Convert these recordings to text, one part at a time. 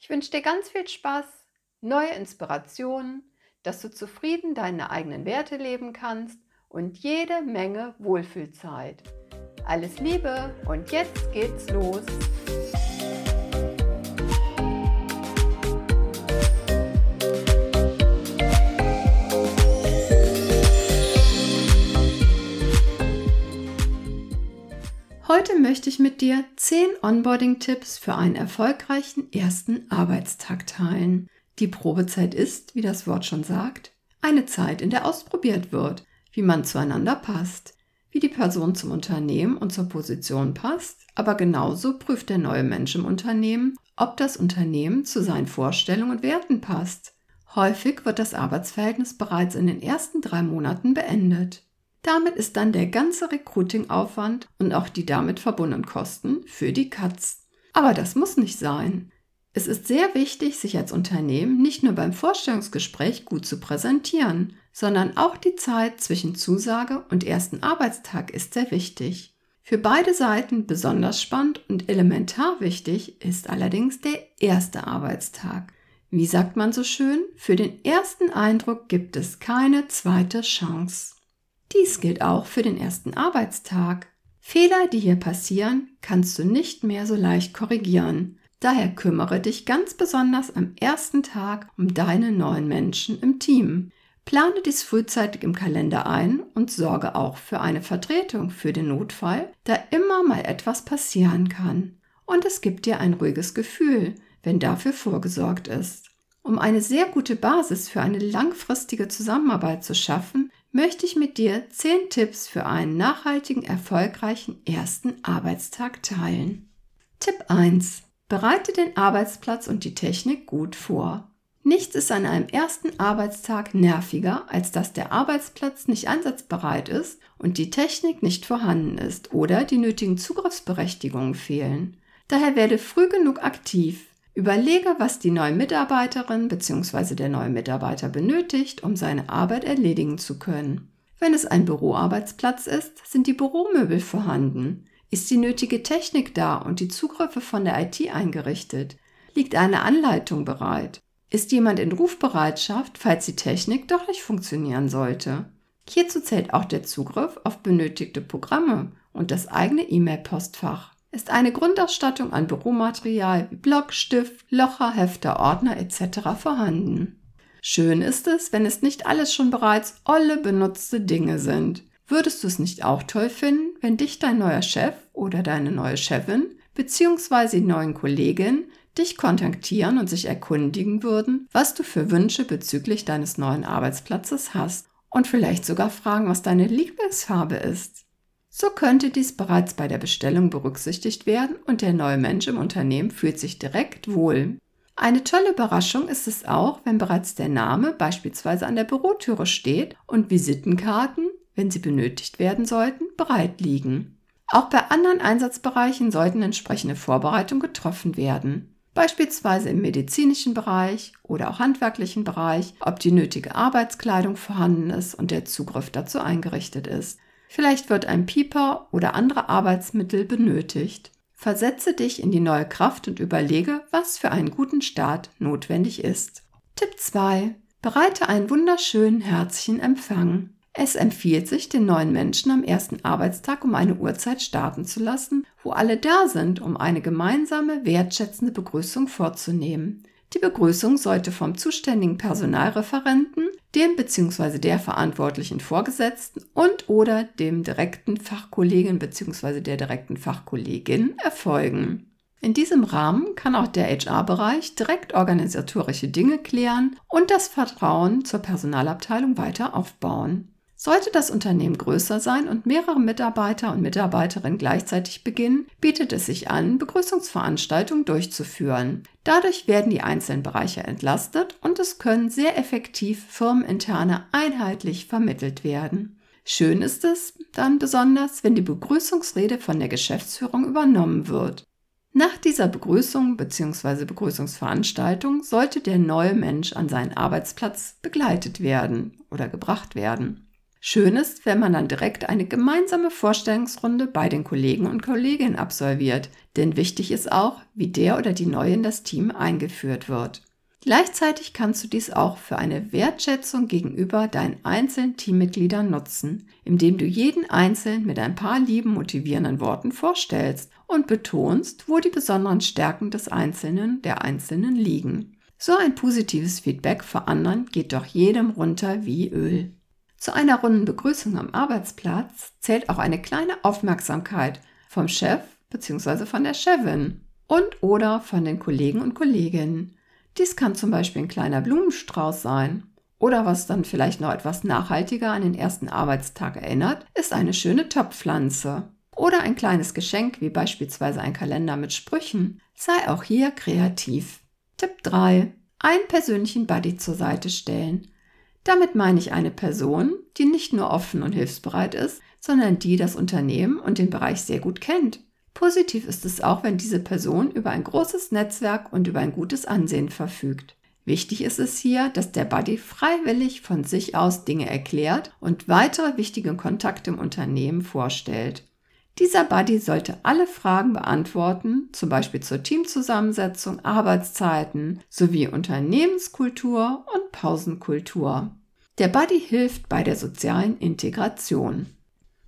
Ich wünsche dir ganz viel Spaß, neue Inspirationen, dass du zufrieden deine eigenen Werte leben kannst und jede Menge Wohlfühlzeit. Alles Liebe und jetzt geht's los. Möchte ich mit dir 10 Onboarding-Tipps für einen erfolgreichen ersten Arbeitstag teilen. Die Probezeit ist, wie das Wort schon sagt, eine Zeit, in der ausprobiert wird, wie man zueinander passt, wie die Person zum Unternehmen und zur Position passt, aber genauso prüft der neue Mensch im Unternehmen, ob das Unternehmen zu seinen Vorstellungen und Werten passt. Häufig wird das Arbeitsverhältnis bereits in den ersten drei Monaten beendet. Damit ist dann der ganze Recruiting-Aufwand und auch die damit verbundenen Kosten für die Katz. Aber das muss nicht sein. Es ist sehr wichtig, sich als Unternehmen nicht nur beim Vorstellungsgespräch gut zu präsentieren, sondern auch die Zeit zwischen Zusage und ersten Arbeitstag ist sehr wichtig. Für beide Seiten besonders spannend und elementar wichtig ist allerdings der erste Arbeitstag. Wie sagt man so schön, für den ersten Eindruck gibt es keine zweite Chance. Dies gilt auch für den ersten Arbeitstag. Fehler, die hier passieren, kannst du nicht mehr so leicht korrigieren. Daher kümmere dich ganz besonders am ersten Tag um deine neuen Menschen im Team. Plane dies frühzeitig im Kalender ein und sorge auch für eine Vertretung für den Notfall, da immer mal etwas passieren kann. Und es gibt dir ein ruhiges Gefühl, wenn dafür vorgesorgt ist. Um eine sehr gute Basis für eine langfristige Zusammenarbeit zu schaffen, möchte ich mit dir 10 Tipps für einen nachhaltigen, erfolgreichen ersten Arbeitstag teilen. Tipp 1. Bereite den Arbeitsplatz und die Technik gut vor. Nichts ist an einem ersten Arbeitstag nerviger, als dass der Arbeitsplatz nicht einsatzbereit ist und die Technik nicht vorhanden ist oder die nötigen Zugriffsberechtigungen fehlen. Daher werde früh genug aktiv, Überlege, was die neue Mitarbeiterin bzw. der neue Mitarbeiter benötigt, um seine Arbeit erledigen zu können. Wenn es ein Büroarbeitsplatz ist, sind die Büromöbel vorhanden. Ist die nötige Technik da und die Zugriffe von der IT eingerichtet? Liegt eine Anleitung bereit? Ist jemand in Rufbereitschaft, falls die Technik doch nicht funktionieren sollte? Hierzu zählt auch der Zugriff auf benötigte Programme und das eigene E-Mail-Postfach ist eine Grundausstattung an Büromaterial wie Block, Stift, Locher, Hefter, Ordner etc. vorhanden. Schön ist es, wenn es nicht alles schon bereits olle benutzte Dinge sind. Würdest du es nicht auch toll finden, wenn dich dein neuer Chef oder deine neue Chefin bzw. die neuen Kolleginnen dich kontaktieren und sich erkundigen würden, was du für Wünsche bezüglich deines neuen Arbeitsplatzes hast und vielleicht sogar fragen, was deine Lieblingsfarbe ist. So könnte dies bereits bei der Bestellung berücksichtigt werden und der neue Mensch im Unternehmen fühlt sich direkt wohl. Eine tolle Überraschung ist es auch, wenn bereits der Name beispielsweise an der Bürotüre steht und Visitenkarten, wenn sie benötigt werden sollten, bereit liegen. Auch bei anderen Einsatzbereichen sollten entsprechende Vorbereitungen getroffen werden. Beispielsweise im medizinischen Bereich oder auch handwerklichen Bereich, ob die nötige Arbeitskleidung vorhanden ist und der Zugriff dazu eingerichtet ist. Vielleicht wird ein Pieper oder andere Arbeitsmittel benötigt. Versetze dich in die neue Kraft und überlege, was für einen guten Start notwendig ist. Tipp 2. Bereite einen wunderschönen, herzlichen Empfang. Es empfiehlt sich, den neuen Menschen am ersten Arbeitstag um eine Uhrzeit starten zu lassen, wo alle da sind, um eine gemeinsame, wertschätzende Begrüßung vorzunehmen. Die Begrüßung sollte vom zuständigen Personalreferenten, dem bzw. der verantwortlichen Vorgesetzten und oder dem direkten Fachkollegen bzw. der direkten Fachkollegin erfolgen. In diesem Rahmen kann auch der HR-Bereich direkt organisatorische Dinge klären und das Vertrauen zur Personalabteilung weiter aufbauen. Sollte das Unternehmen größer sein und mehrere Mitarbeiter und Mitarbeiterinnen gleichzeitig beginnen, bietet es sich an, Begrüßungsveranstaltungen durchzuführen. Dadurch werden die einzelnen Bereiche entlastet und es können sehr effektiv firmeninterne einheitlich vermittelt werden. Schön ist es dann besonders, wenn die Begrüßungsrede von der Geschäftsführung übernommen wird. Nach dieser Begrüßung bzw. Begrüßungsveranstaltung sollte der neue Mensch an seinen Arbeitsplatz begleitet werden oder gebracht werden. Schön ist, wenn man dann direkt eine gemeinsame Vorstellungsrunde bei den Kollegen und Kolleginnen absolviert, denn wichtig ist auch, wie der oder die Neue in das Team eingeführt wird. Gleichzeitig kannst du dies auch für eine Wertschätzung gegenüber deinen einzelnen Teammitgliedern nutzen, indem du jeden Einzelnen mit ein paar lieben, motivierenden Worten vorstellst und betonst, wo die besonderen Stärken des Einzelnen, der Einzelnen liegen. So ein positives Feedback vor anderen geht doch jedem runter wie Öl. Zu einer runden Begrüßung am Arbeitsplatz zählt auch eine kleine Aufmerksamkeit vom Chef bzw. von der Chefin und oder von den Kollegen und Kolleginnen. Dies kann zum Beispiel ein kleiner Blumenstrauß sein. Oder was dann vielleicht noch etwas nachhaltiger an den ersten Arbeitstag erinnert, ist eine schöne Topfpflanze. Oder ein kleines Geschenk wie beispielsweise ein Kalender mit Sprüchen. Sei auch hier kreativ. Tipp 3. Einen persönlichen Buddy zur Seite stellen. Damit meine ich eine Person, die nicht nur offen und hilfsbereit ist, sondern die das Unternehmen und den Bereich sehr gut kennt. Positiv ist es auch, wenn diese Person über ein großes Netzwerk und über ein gutes Ansehen verfügt. Wichtig ist es hier, dass der Buddy freiwillig von sich aus Dinge erklärt und weitere wichtige Kontakte im Unternehmen vorstellt. Dieser Buddy sollte alle Fragen beantworten, zum Beispiel zur Teamzusammensetzung, Arbeitszeiten sowie Unternehmenskultur und Pausenkultur. Der Buddy hilft bei der sozialen Integration.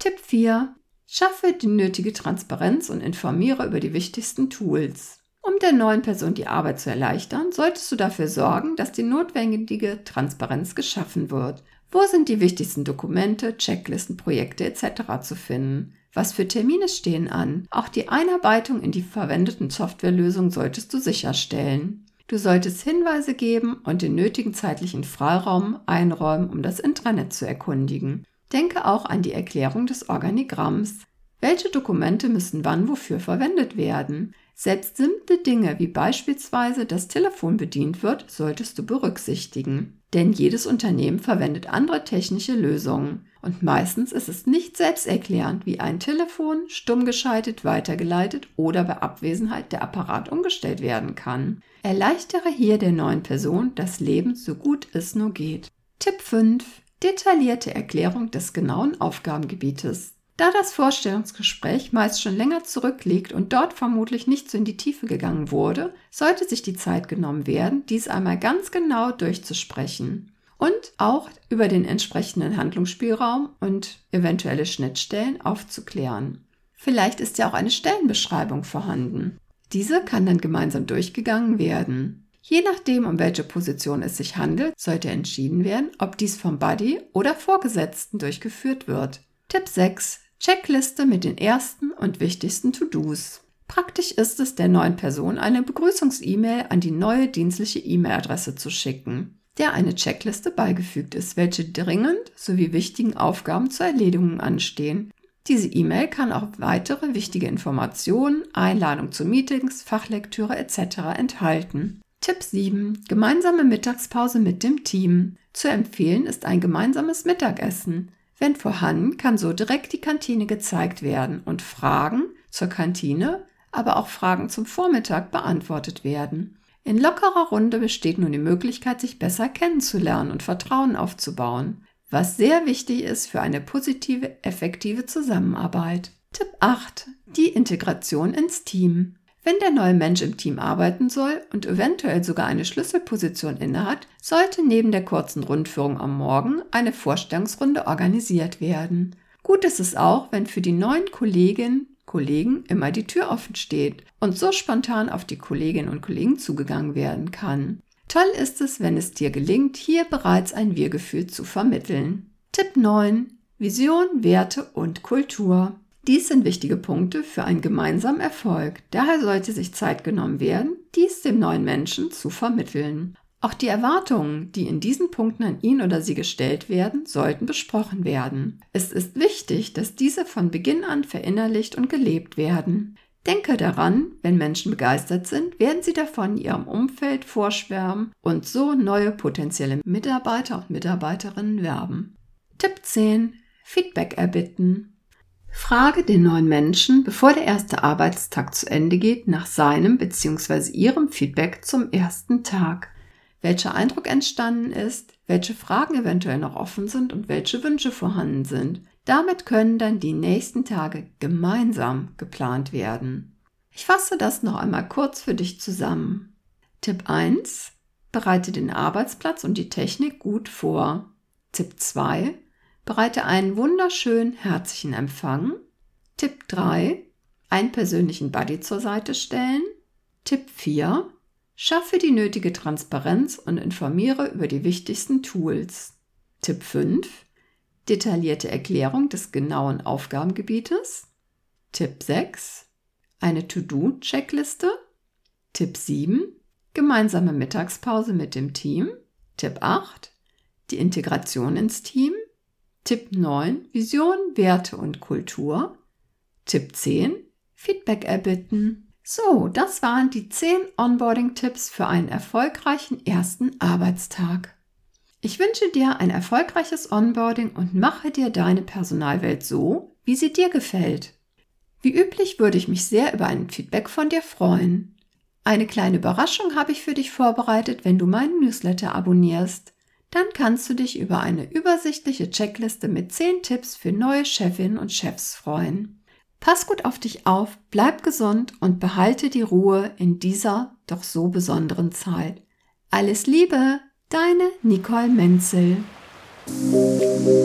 Tipp 4. Schaffe die nötige Transparenz und informiere über die wichtigsten Tools. Um der neuen Person die Arbeit zu erleichtern, solltest du dafür sorgen, dass die notwendige Transparenz geschaffen wird. Wo sind die wichtigsten Dokumente, Checklisten, Projekte etc. zu finden? Was für Termine stehen an? Auch die Einarbeitung in die verwendeten Softwarelösungen solltest du sicherstellen. Du solltest Hinweise geben und den nötigen zeitlichen Freiraum einräumen, um das Intranet zu erkundigen. Denke auch an die Erklärung des Organigramms. Welche Dokumente müssen wann wofür verwendet werden? Selbst simple Dinge wie beispielsweise das Telefon bedient wird, solltest du berücksichtigen. Denn jedes Unternehmen verwendet andere technische Lösungen. Und meistens ist es nicht selbsterklärend, wie ein Telefon stumm geschaltet, weitergeleitet oder bei Abwesenheit der Apparat umgestellt werden kann. Erleichtere hier der neuen Person das Leben so gut es nur geht. Tipp 5. Detaillierte Erklärung des genauen Aufgabengebietes. Da das Vorstellungsgespräch meist schon länger zurückliegt und dort vermutlich nicht so in die Tiefe gegangen wurde, sollte sich die Zeit genommen werden, dies einmal ganz genau durchzusprechen und auch über den entsprechenden Handlungsspielraum und eventuelle Schnittstellen aufzuklären. Vielleicht ist ja auch eine Stellenbeschreibung vorhanden. Diese kann dann gemeinsam durchgegangen werden. Je nachdem, um welche Position es sich handelt, sollte entschieden werden, ob dies vom Buddy oder Vorgesetzten durchgeführt wird. Tipp 6. Checkliste mit den ersten und wichtigsten To-Dos. Praktisch ist es, der neuen Person eine Begrüßungs-E-Mail an die neue dienstliche E-Mail-Adresse zu schicken, der eine Checkliste beigefügt ist, welche dringend sowie wichtigen Aufgaben zur Erledigung anstehen. Diese E-Mail kann auch weitere wichtige Informationen, Einladung zu Meetings, Fachlektüre etc. enthalten. Tipp 7. Gemeinsame Mittagspause mit dem Team. Zu empfehlen ist ein gemeinsames Mittagessen. Wenn vorhanden, kann so direkt die Kantine gezeigt werden und Fragen zur Kantine, aber auch Fragen zum Vormittag beantwortet werden. In lockerer Runde besteht nun die Möglichkeit, sich besser kennenzulernen und Vertrauen aufzubauen, was sehr wichtig ist für eine positive, effektive Zusammenarbeit. Tipp 8. Die Integration ins Team. Wenn der neue Mensch im Team arbeiten soll und eventuell sogar eine Schlüsselposition innehat, sollte neben der kurzen Rundführung am Morgen eine Vorstellungsrunde organisiert werden. Gut ist es auch, wenn für die neuen Kolleginnen Kollegen immer die Tür offen steht und so spontan auf die Kolleginnen und Kollegen zugegangen werden kann. Toll ist es, wenn es dir gelingt, hier bereits ein Wir-Gefühl zu vermitteln. Tipp 9. Vision, Werte und Kultur. Dies sind wichtige Punkte für einen gemeinsamen Erfolg. Daher sollte sich Zeit genommen werden, dies dem neuen Menschen zu vermitteln. Auch die Erwartungen, die in diesen Punkten an ihn oder sie gestellt werden, sollten besprochen werden. Es ist wichtig, dass diese von Beginn an verinnerlicht und gelebt werden. Denke daran, wenn Menschen begeistert sind, werden sie davon ihrem Umfeld vorschwärmen und so neue potenzielle Mitarbeiter und Mitarbeiterinnen werben. Tipp 10. Feedback erbitten. Frage den neuen Menschen, bevor der erste Arbeitstag zu Ende geht, nach seinem bzw. ihrem Feedback zum ersten Tag. Welcher Eindruck entstanden ist, welche Fragen eventuell noch offen sind und welche Wünsche vorhanden sind. Damit können dann die nächsten Tage gemeinsam geplant werden. Ich fasse das noch einmal kurz für dich zusammen. Tipp 1. Bereite den Arbeitsplatz und die Technik gut vor. Tipp 2. Bereite einen wunderschönen herzlichen Empfang. Tipp 3. Einen persönlichen Buddy zur Seite stellen. Tipp 4. Schaffe die nötige Transparenz und informiere über die wichtigsten Tools. Tipp 5 detaillierte Erklärung des genauen Aufgabengebietes. Tipp 6. Eine To-Do-Checkliste. Tipp 7. Gemeinsame Mittagspause mit dem Team. Tipp 8. Die Integration ins Team. Tipp 9. Vision, Werte und Kultur. Tipp 10. Feedback erbitten. So, das waren die 10 Onboarding-Tipps für einen erfolgreichen ersten Arbeitstag. Ich wünsche dir ein erfolgreiches Onboarding und mache dir deine Personalwelt so, wie sie dir gefällt. Wie üblich würde ich mich sehr über ein Feedback von dir freuen. Eine kleine Überraschung habe ich für dich vorbereitet, wenn du meinen Newsletter abonnierst. Dann kannst du dich über eine übersichtliche Checkliste mit 10 Tipps für neue Chefinnen und Chefs freuen. Pass gut auf dich auf, bleib gesund und behalte die Ruhe in dieser doch so besonderen Zeit. Alles Liebe! Deine Nicole Menzel. Musik